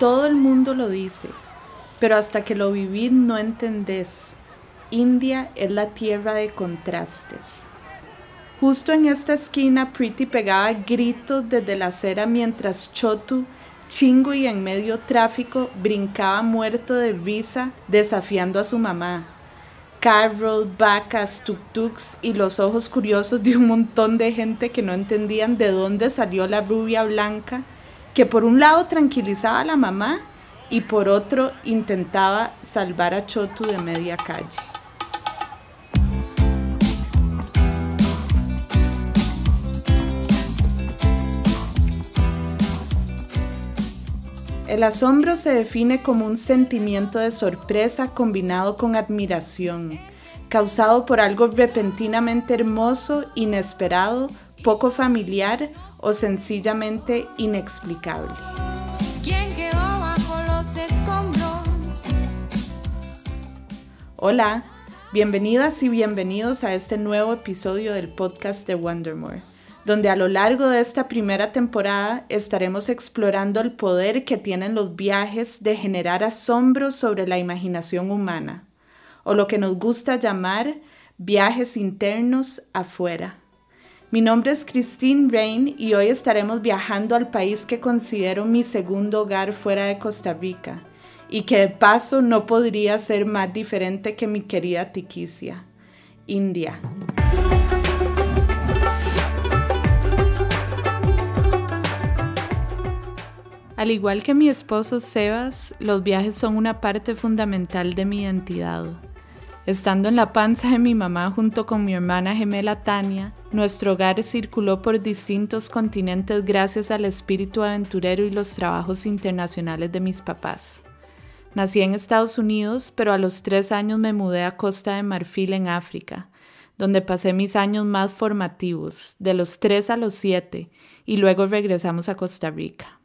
Todo el mundo lo dice, pero hasta que lo vivís no entendés. India es la tierra de contrastes. Justo en esta esquina, Pretty pegaba gritos desde la acera mientras Chotu, chingo y en medio tráfico, brincaba muerto de risa desafiando a su mamá. Carroll, vacas, tuk-tuks y los ojos curiosos de un montón de gente que no entendían de dónde salió la rubia blanca, que por un lado tranquilizaba a la mamá y por otro intentaba salvar a Chotu de media calle. El asombro se define como un sentimiento de sorpresa combinado con admiración, causado por algo repentinamente hermoso, inesperado, poco familiar o sencillamente inexplicable. Hola, bienvenidas y bienvenidos a este nuevo episodio del podcast de Wondermore donde a lo largo de esta primera temporada estaremos explorando el poder que tienen los viajes de generar asombro sobre la imaginación humana, o lo que nos gusta llamar viajes internos afuera. Mi nombre es Christine Rain y hoy estaremos viajando al país que considero mi segundo hogar fuera de Costa Rica y que de paso no podría ser más diferente que mi querida Tiquicia, India. Al igual que mi esposo Sebas, los viajes son una parte fundamental de mi identidad. Estando en la panza de mi mamá junto con mi hermana gemela Tania, nuestro hogar circuló por distintos continentes gracias al espíritu aventurero y los trabajos internacionales de mis papás. Nací en Estados Unidos, pero a los tres años me mudé a Costa de Marfil en África, donde pasé mis años más formativos, de los tres a los siete, y luego regresamos a Costa Rica.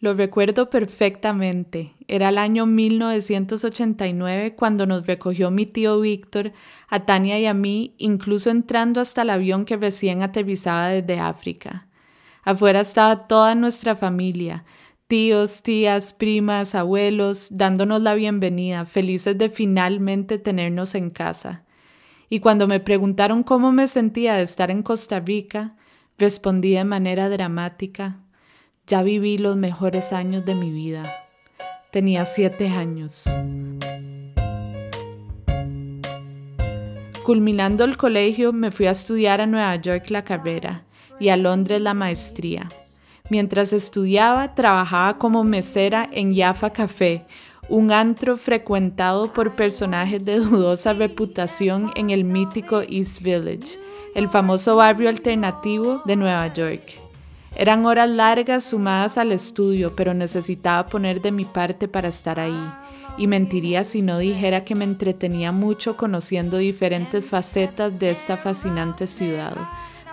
Lo recuerdo perfectamente. Era el año 1989 cuando nos recogió mi tío Víctor, a Tania y a mí, incluso entrando hasta el avión que recién aterrizaba desde África. Afuera estaba toda nuestra familia, tíos, tías, primas, abuelos, dándonos la bienvenida, felices de finalmente tenernos en casa. Y cuando me preguntaron cómo me sentía de estar en Costa Rica, respondí de manera dramática, ya viví los mejores años de mi vida. Tenía siete años. Culminando el colegio, me fui a estudiar a Nueva York la carrera y a Londres la maestría. Mientras estudiaba, trabajaba como mesera en Jaffa Café, un antro frecuentado por personajes de dudosa reputación en el mítico East Village, el famoso barrio alternativo de Nueva York. Eran horas largas sumadas al estudio, pero necesitaba poner de mi parte para estar ahí. Y mentiría si no dijera que me entretenía mucho conociendo diferentes facetas de esta fascinante ciudad,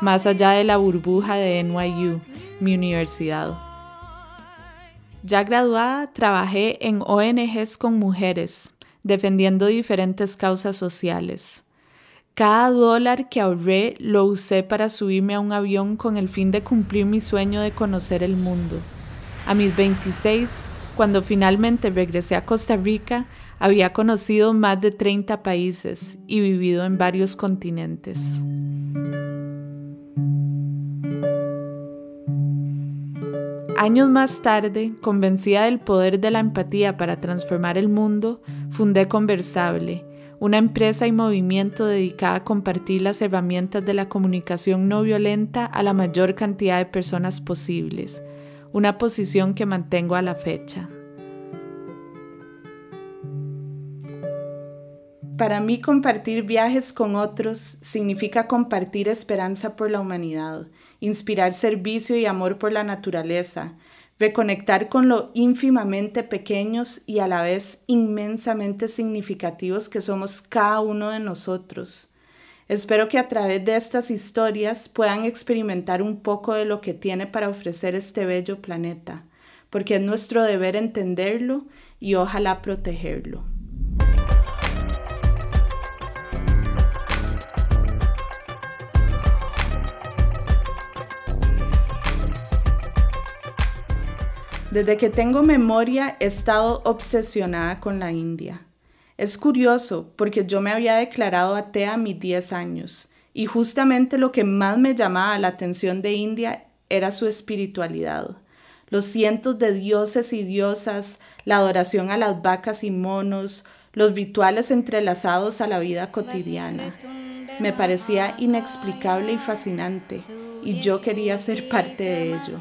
más allá de la burbuja de NYU, mi universidad. Ya graduada, trabajé en ONGs con mujeres, defendiendo diferentes causas sociales. Cada dólar que ahorré lo usé para subirme a un avión con el fin de cumplir mi sueño de conocer el mundo. A mis 26, cuando finalmente regresé a Costa Rica, había conocido más de 30 países y vivido en varios continentes. Años más tarde, convencida del poder de la empatía para transformar el mundo, fundé Conversable, una empresa y movimiento dedicada a compartir las herramientas de la comunicación no violenta a la mayor cantidad de personas posibles, una posición que mantengo a la fecha. Para mí compartir viajes con otros significa compartir esperanza por la humanidad, inspirar servicio y amor por la naturaleza, reconectar con lo ínfimamente pequeños y a la vez inmensamente significativos que somos cada uno de nosotros. Espero que a través de estas historias puedan experimentar un poco de lo que tiene para ofrecer este bello planeta, porque es nuestro deber entenderlo y ojalá protegerlo. Desde que tengo memoria he estado obsesionada con la India. Es curioso porque yo me había declarado atea a mis 10 años y justamente lo que más me llamaba la atención de India era su espiritualidad. Los cientos de dioses y diosas, la adoración a las vacas y monos, los rituales entrelazados a la vida cotidiana. Me parecía inexplicable y fascinante y yo quería ser parte de ello.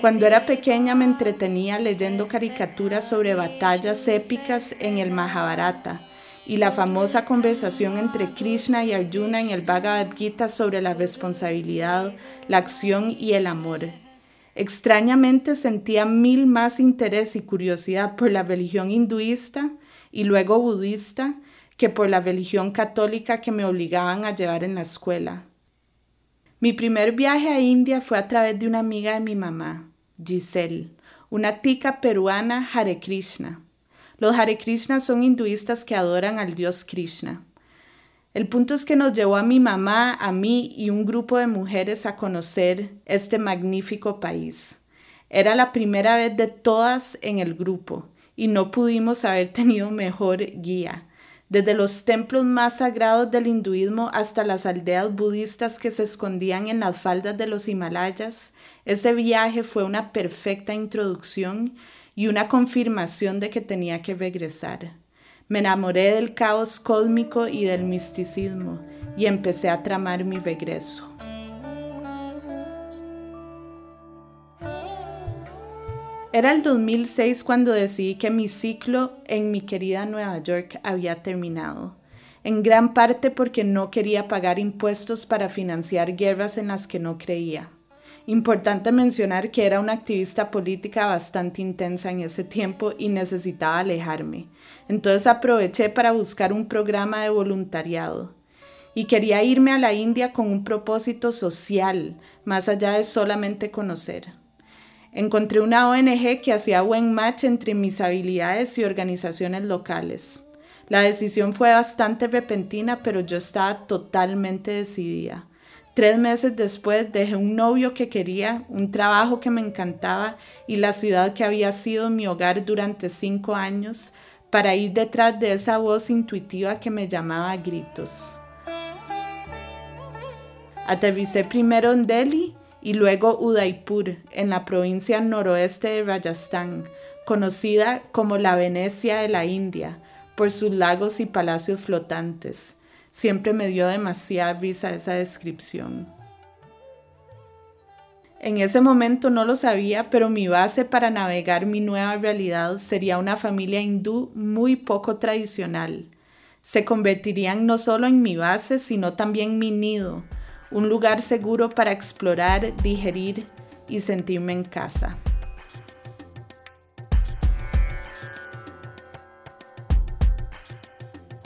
Cuando era pequeña me entretenía leyendo caricaturas sobre batallas épicas en el Mahabharata y la famosa conversación entre Krishna y Arjuna en el Bhagavad Gita sobre la responsabilidad, la acción y el amor. Extrañamente sentía mil más interés y curiosidad por la religión hinduista y luego budista que por la religión católica que me obligaban a llevar en la escuela. Mi primer viaje a India fue a través de una amiga de mi mamá, Giselle, una tica peruana Hare Krishna. Los Hare Krishna son hinduistas que adoran al dios Krishna. El punto es que nos llevó a mi mamá, a mí y un grupo de mujeres a conocer este magnífico país. Era la primera vez de todas en el grupo y no pudimos haber tenido mejor guía desde los templos más sagrados del hinduismo hasta las aldeas budistas que se escondían en las faldas de los Himalayas, ese viaje fue una perfecta introducción y una confirmación de que tenía que regresar. Me enamoré del caos cósmico y del misticismo y empecé a tramar mi regreso. Era el 2006 cuando decidí que mi ciclo en mi querida Nueva York había terminado, en gran parte porque no quería pagar impuestos para financiar guerras en las que no creía. Importante mencionar que era una activista política bastante intensa en ese tiempo y necesitaba alejarme. Entonces aproveché para buscar un programa de voluntariado. Y quería irme a la India con un propósito social, más allá de solamente conocer. Encontré una ONG que hacía buen match entre mis habilidades y organizaciones locales. La decisión fue bastante repentina, pero yo estaba totalmente decidida. Tres meses después dejé un novio que quería, un trabajo que me encantaba y la ciudad que había sido mi hogar durante cinco años para ir detrás de esa voz intuitiva que me llamaba a gritos. Aterricé primero en Delhi y luego Udaipur, en la provincia noroeste de Rajasthan, conocida como la Venecia de la India, por sus lagos y palacios flotantes. Siempre me dio demasiada risa esa descripción. En ese momento no lo sabía, pero mi base para navegar mi nueva realidad sería una familia hindú muy poco tradicional. Se convertirían no solo en mi base, sino también mi nido, un lugar seguro para explorar, digerir y sentirme en casa.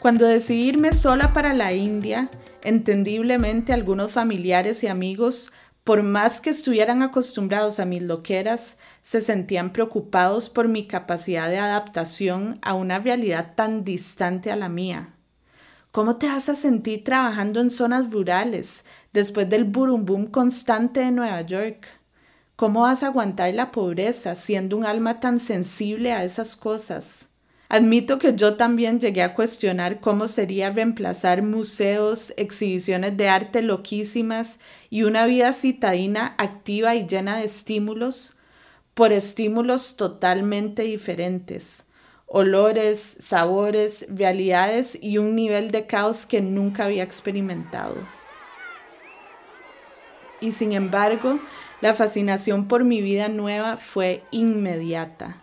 Cuando decidí irme sola para la India, entendiblemente algunos familiares y amigos, por más que estuvieran acostumbrados a mis loqueras, se sentían preocupados por mi capacidad de adaptación a una realidad tan distante a la mía. ¿Cómo te vas a sentir trabajando en zonas rurales después del burum boom constante de Nueva York? ¿Cómo vas a aguantar la pobreza siendo un alma tan sensible a esas cosas? Admito que yo también llegué a cuestionar cómo sería reemplazar museos, exhibiciones de arte loquísimas y una vida citadina activa y llena de estímulos por estímulos totalmente diferentes olores, sabores, realidades y un nivel de caos que nunca había experimentado. Y sin embargo, la fascinación por mi vida nueva fue inmediata.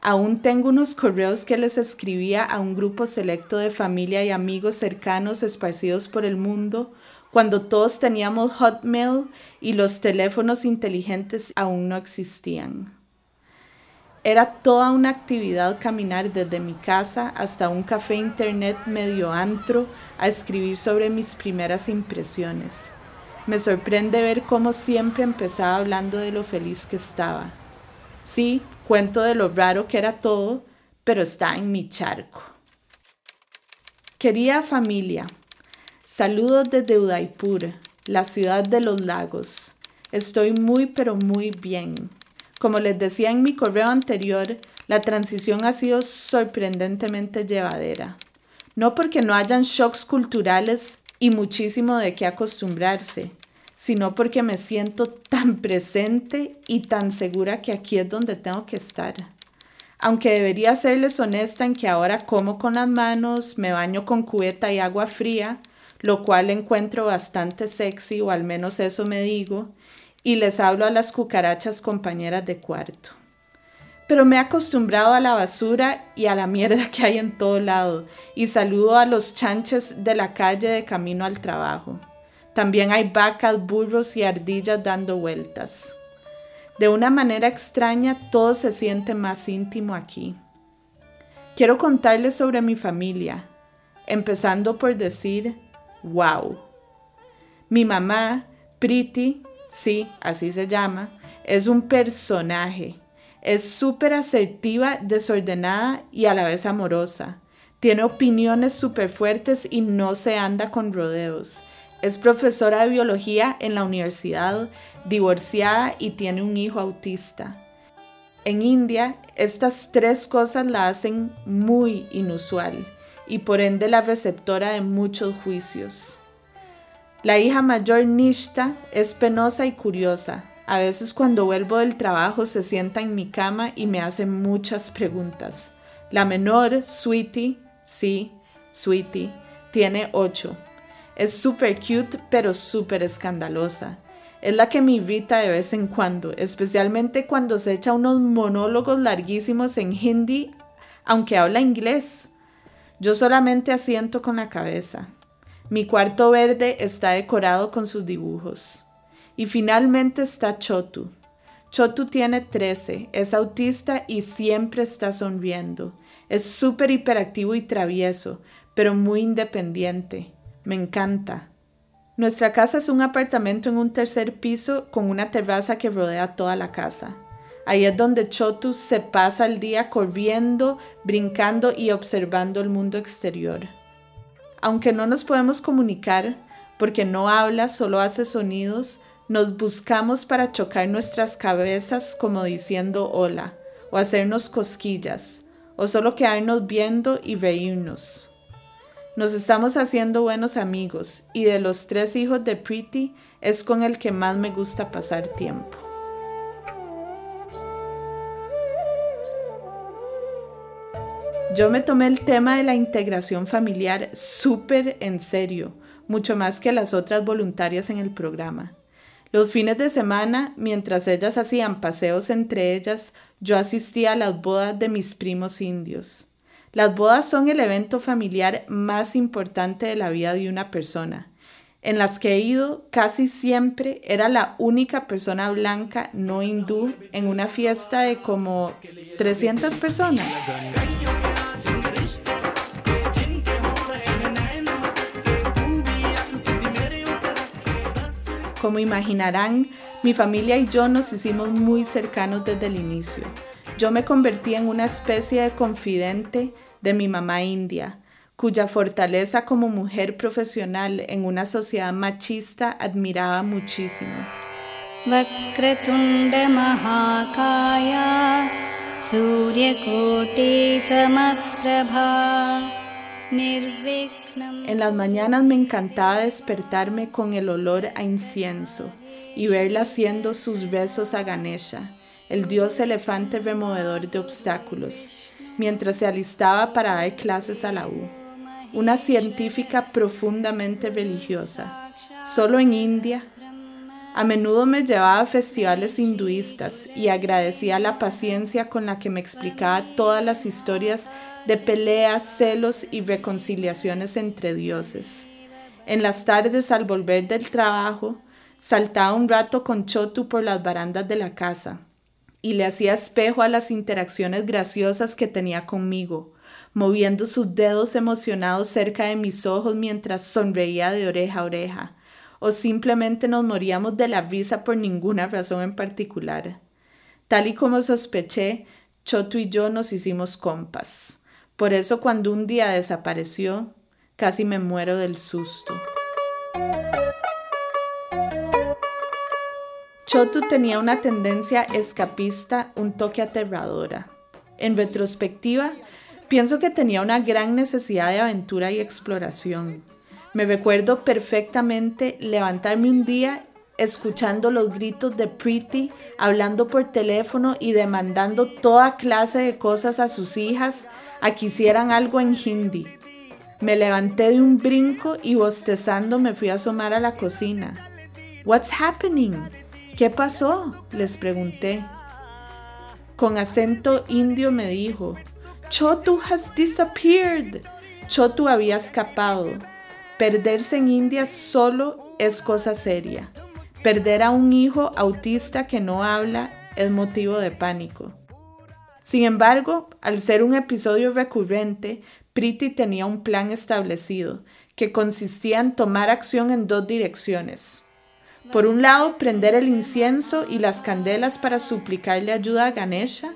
Aún tengo unos correos que les escribía a un grupo selecto de familia y amigos cercanos esparcidos por el mundo cuando todos teníamos Hotmail y los teléfonos inteligentes aún no existían. Era toda una actividad caminar desde mi casa hasta un café internet medio antro a escribir sobre mis primeras impresiones. Me sorprende ver cómo siempre empezaba hablando de lo feliz que estaba. Sí, cuento de lo raro que era todo, pero está en mi charco. Querida familia, saludos desde Udaipur, la ciudad de los lagos. Estoy muy pero muy bien. Como les decía en mi correo anterior, la transición ha sido sorprendentemente llevadera. No porque no hayan shocks culturales y muchísimo de qué acostumbrarse, sino porque me siento tan presente y tan segura que aquí es donde tengo que estar. Aunque debería serles honesta en que ahora como con las manos, me baño con cubeta y agua fría, lo cual encuentro bastante sexy, o al menos eso me digo, y les hablo a las cucarachas compañeras de cuarto. Pero me he acostumbrado a la basura y a la mierda que hay en todo lado, y saludo a los chanches de la calle de camino al trabajo. También hay vacas, burros y ardillas dando vueltas. De una manera extraña, todo se siente más íntimo aquí. Quiero contarles sobre mi familia, empezando por decir, wow. Mi mamá, Priti, sí, así se llama, es un personaje. Es súper asertiva, desordenada y a la vez amorosa. Tiene opiniones súper fuertes y no se anda con rodeos. Es profesora de biología en la universidad, divorciada y tiene un hijo autista. En India, estas tres cosas la hacen muy inusual y por ende la receptora de muchos juicios. La hija mayor Nishta es penosa y curiosa. A veces cuando vuelvo del trabajo se sienta en mi cama y me hace muchas preguntas. La menor, Sweetie, sí, Sweetie, tiene ocho es súper cute, pero súper escandalosa. Es la que me irrita de vez en cuando, especialmente cuando se echa unos monólogos larguísimos en hindi, aunque habla inglés. Yo solamente asiento con la cabeza. Mi cuarto verde está decorado con sus dibujos. Y finalmente está Chotu. Chotu tiene 13, es autista y siempre está sonriendo. Es súper hiperactivo y travieso, pero muy independiente. Me encanta. Nuestra casa es un apartamento en un tercer piso con una terraza que rodea toda la casa. Ahí es donde Chotu se pasa el día corriendo, brincando y observando el mundo exterior. Aunque no nos podemos comunicar, porque no habla, solo hace sonidos, nos buscamos para chocar nuestras cabezas como diciendo hola, o hacernos cosquillas, o solo quedarnos viendo y reírnos. Nos estamos haciendo buenos amigos y de los tres hijos de Pretty es con el que más me gusta pasar tiempo. Yo me tomé el tema de la integración familiar súper en serio, mucho más que las otras voluntarias en el programa. Los fines de semana, mientras ellas hacían paseos entre ellas, yo asistía a las bodas de mis primos indios. Las bodas son el evento familiar más importante de la vida de una persona. En las que he ido, casi siempre era la única persona blanca no hindú en una fiesta de como 300 personas. Como imaginarán, mi familia y yo nos hicimos muy cercanos desde el inicio. Yo me convertí en una especie de confidente de mi mamá india, cuya fortaleza como mujer profesional en una sociedad machista admiraba muchísimo. En las mañanas me encantaba despertarme con el olor a incienso y verla haciendo sus besos a Ganesha el dios elefante removedor de obstáculos, mientras se alistaba para dar clases a la U. Una científica profundamente religiosa. Solo en India. A menudo me llevaba a festivales hinduistas y agradecía la paciencia con la que me explicaba todas las historias de peleas, celos y reconciliaciones entre dioses. En las tardes, al volver del trabajo, saltaba un rato con Chotu por las barandas de la casa y le hacía espejo a las interacciones graciosas que tenía conmigo, moviendo sus dedos emocionados cerca de mis ojos mientras sonreía de oreja a oreja, o simplemente nos moríamos de la risa por ninguna razón en particular. Tal y como sospeché, Choto y yo nos hicimos compas. Por eso cuando un día desapareció, casi me muero del susto. Chotu tenía una tendencia escapista, un toque aterradora. En retrospectiva, pienso que tenía una gran necesidad de aventura y exploración. Me recuerdo perfectamente levantarme un día escuchando los gritos de Pretty, hablando por teléfono y demandando toda clase de cosas a sus hijas a que hicieran algo en hindi. Me levanté de un brinco y bostezando me fui a asomar a la cocina. What's happening? ¿Qué pasó? les pregunté. Con acento indio me dijo, Chotu has disappeared. Chotu había escapado. Perderse en India solo es cosa seria. Perder a un hijo autista que no habla es motivo de pánico. Sin embargo, al ser un episodio recurrente, Priti tenía un plan establecido, que consistía en tomar acción en dos direcciones. Por un lado, prender el incienso y las candelas para suplicarle ayuda a Ganesha,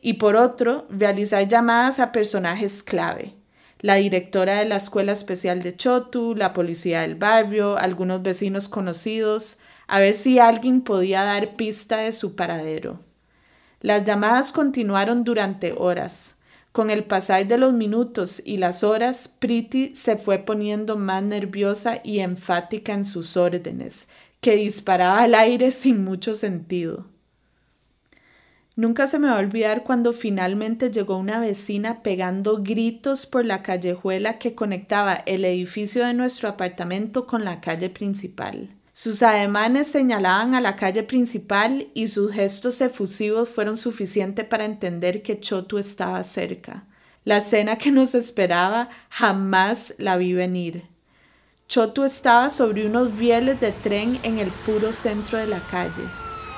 y por otro, realizar llamadas a personajes clave, la directora de la escuela especial de Chotu, la policía del barrio, algunos vecinos conocidos, a ver si alguien podía dar pista de su paradero. Las llamadas continuaron durante horas. Con el pasar de los minutos y las horas, Priti se fue poniendo más nerviosa y enfática en sus órdenes, que disparaba al aire sin mucho sentido. Nunca se me va a olvidar cuando finalmente llegó una vecina pegando gritos por la callejuela que conectaba el edificio de nuestro apartamento con la calle principal. Sus ademanes señalaban a la calle principal y sus gestos efusivos fueron suficientes para entender que Chotu estaba cerca. La cena que nos esperaba jamás la vi venir. Chotu estaba sobre unos rieles de tren en el puro centro de la calle.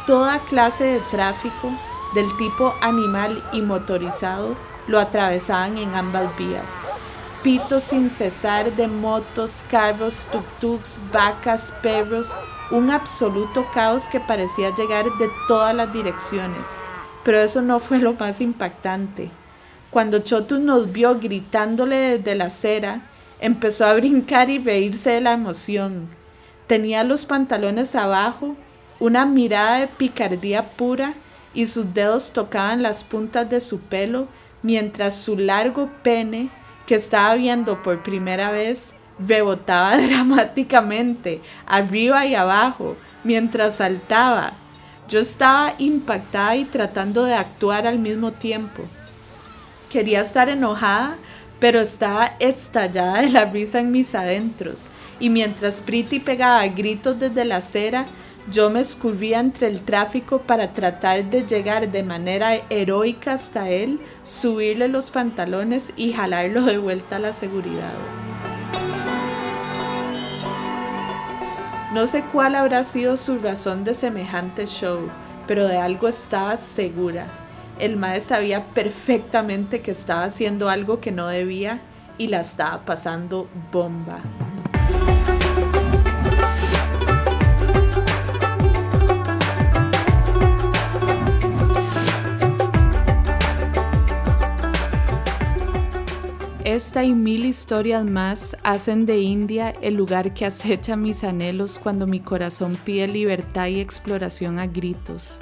Toda clase de tráfico, del tipo animal y motorizado, lo atravesaban en ambas vías. Pitos sin cesar de motos, carros, tuk-tuks, vacas, perros, un absoluto caos que parecía llegar de todas las direcciones. Pero eso no fue lo más impactante. Cuando Chotu nos vio gritándole desde la acera, Empezó a brincar y reírse de la emoción. Tenía los pantalones abajo, una mirada de picardía pura y sus dedos tocaban las puntas de su pelo mientras su largo pene, que estaba viendo por primera vez, rebotaba dramáticamente, arriba y abajo, mientras saltaba. Yo estaba impactada y tratando de actuar al mismo tiempo. Quería estar enojada, pero estaba estallada de la risa en mis adentros, y mientras Pretty pegaba gritos desde la acera, yo me escurría entre el tráfico para tratar de llegar de manera heroica hasta él, subirle los pantalones y jalarlo de vuelta a la seguridad. No sé cuál habrá sido su razón de semejante show, pero de algo estaba segura el maestro sabía perfectamente que estaba haciendo algo que no debía y la estaba pasando bomba. Esta y mil historias más hacen de India el lugar que acecha mis anhelos cuando mi corazón pide libertad y exploración a gritos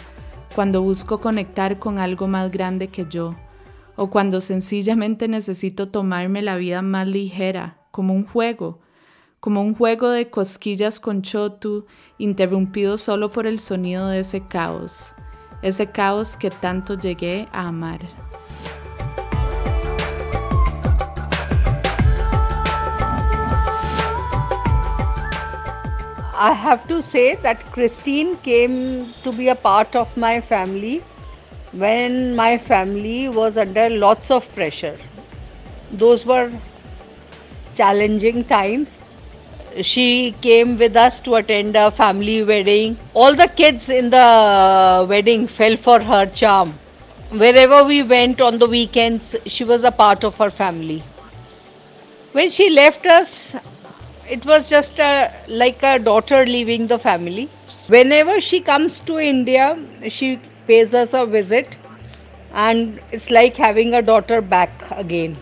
cuando busco conectar con algo más grande que yo, o cuando sencillamente necesito tomarme la vida más ligera, como un juego, como un juego de cosquillas con chotu, interrumpido solo por el sonido de ese caos, ese caos que tanto llegué a amar. I have to say that Christine came to be a part of my family when my family was under lots of pressure. Those were challenging times. She came with us to attend a family wedding. All the kids in the wedding fell for her charm. Wherever we went on the weekends, she was a part of our family. When she left us, it was just a, like a daughter leaving the family. Whenever she comes to India, she pays us a visit, and it's like having a daughter back again.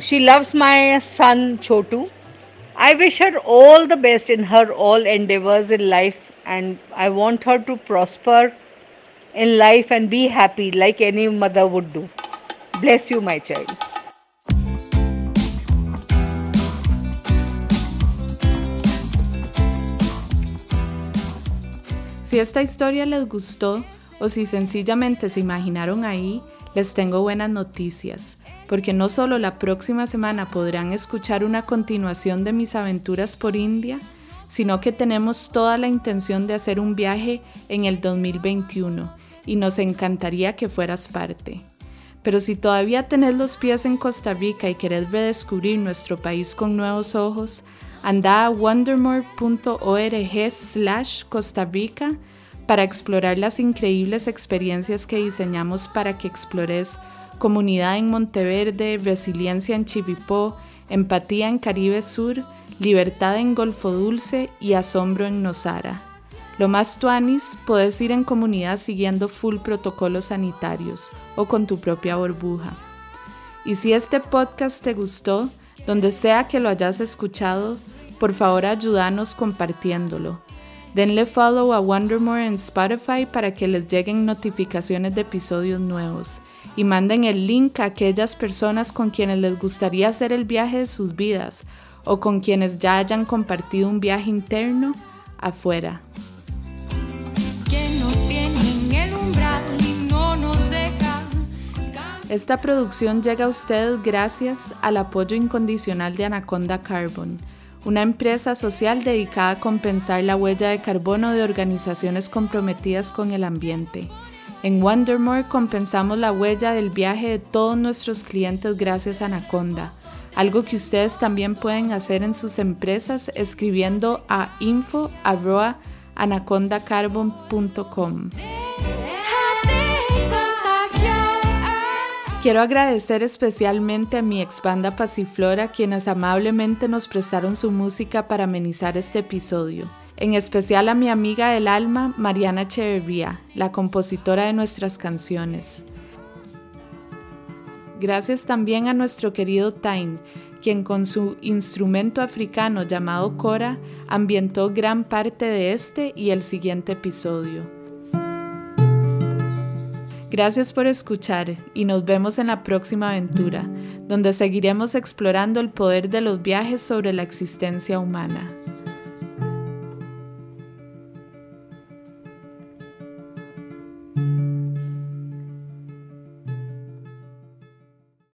She loves my son Chotu. I wish her all the best in her all endeavors in life and I want her to prosper in life and be happy like any mother would do. Bless you, my child. Si esta historia les gustó o si sencillamente se imaginaron ahí, les tengo buenas noticias, porque no solo la próxima semana podrán escuchar una continuación de mis aventuras por India, sino que tenemos toda la intención de hacer un viaje en el 2021 y nos encantaría que fueras parte. Pero si todavía tenés los pies en Costa Rica y querés redescubrir nuestro país con nuevos ojos, anda a wondermore.org slash Costa Rica para explorar las increíbles experiencias que diseñamos para que explores comunidad en Monteverde, resiliencia en Chivipó, empatía en Caribe Sur, libertad en Golfo Dulce y asombro en Nosara. Lo más tuanis, puedes ir en comunidad siguiendo full protocolos sanitarios o con tu propia burbuja. Y si este podcast te gustó, donde sea que lo hayas escuchado, por favor ayúdanos compartiéndolo. Denle follow a Wondermore en Spotify para que les lleguen notificaciones de episodios nuevos y manden el link a aquellas personas con quienes les gustaría hacer el viaje de sus vidas o con quienes ya hayan compartido un viaje interno afuera. Esta producción llega a ustedes gracias al apoyo incondicional de Anaconda Carbon una empresa social dedicada a compensar la huella de carbono de organizaciones comprometidas con el ambiente. En Wondermore compensamos la huella del viaje de todos nuestros clientes gracias a Anaconda, algo que ustedes también pueden hacer en sus empresas escribiendo a info.anacondacarbon.com. Quiero agradecer especialmente a mi ex banda Pasiflora quienes amablemente nos prestaron su música para amenizar este episodio. En especial a mi amiga del alma, Mariana Echeverría, la compositora de nuestras canciones. Gracias también a nuestro querido Tain, quien con su instrumento africano llamado Kora ambientó gran parte de este y el siguiente episodio. Gracias por escuchar y nos vemos en la próxima aventura, donde seguiremos explorando el poder de los viajes sobre la existencia humana.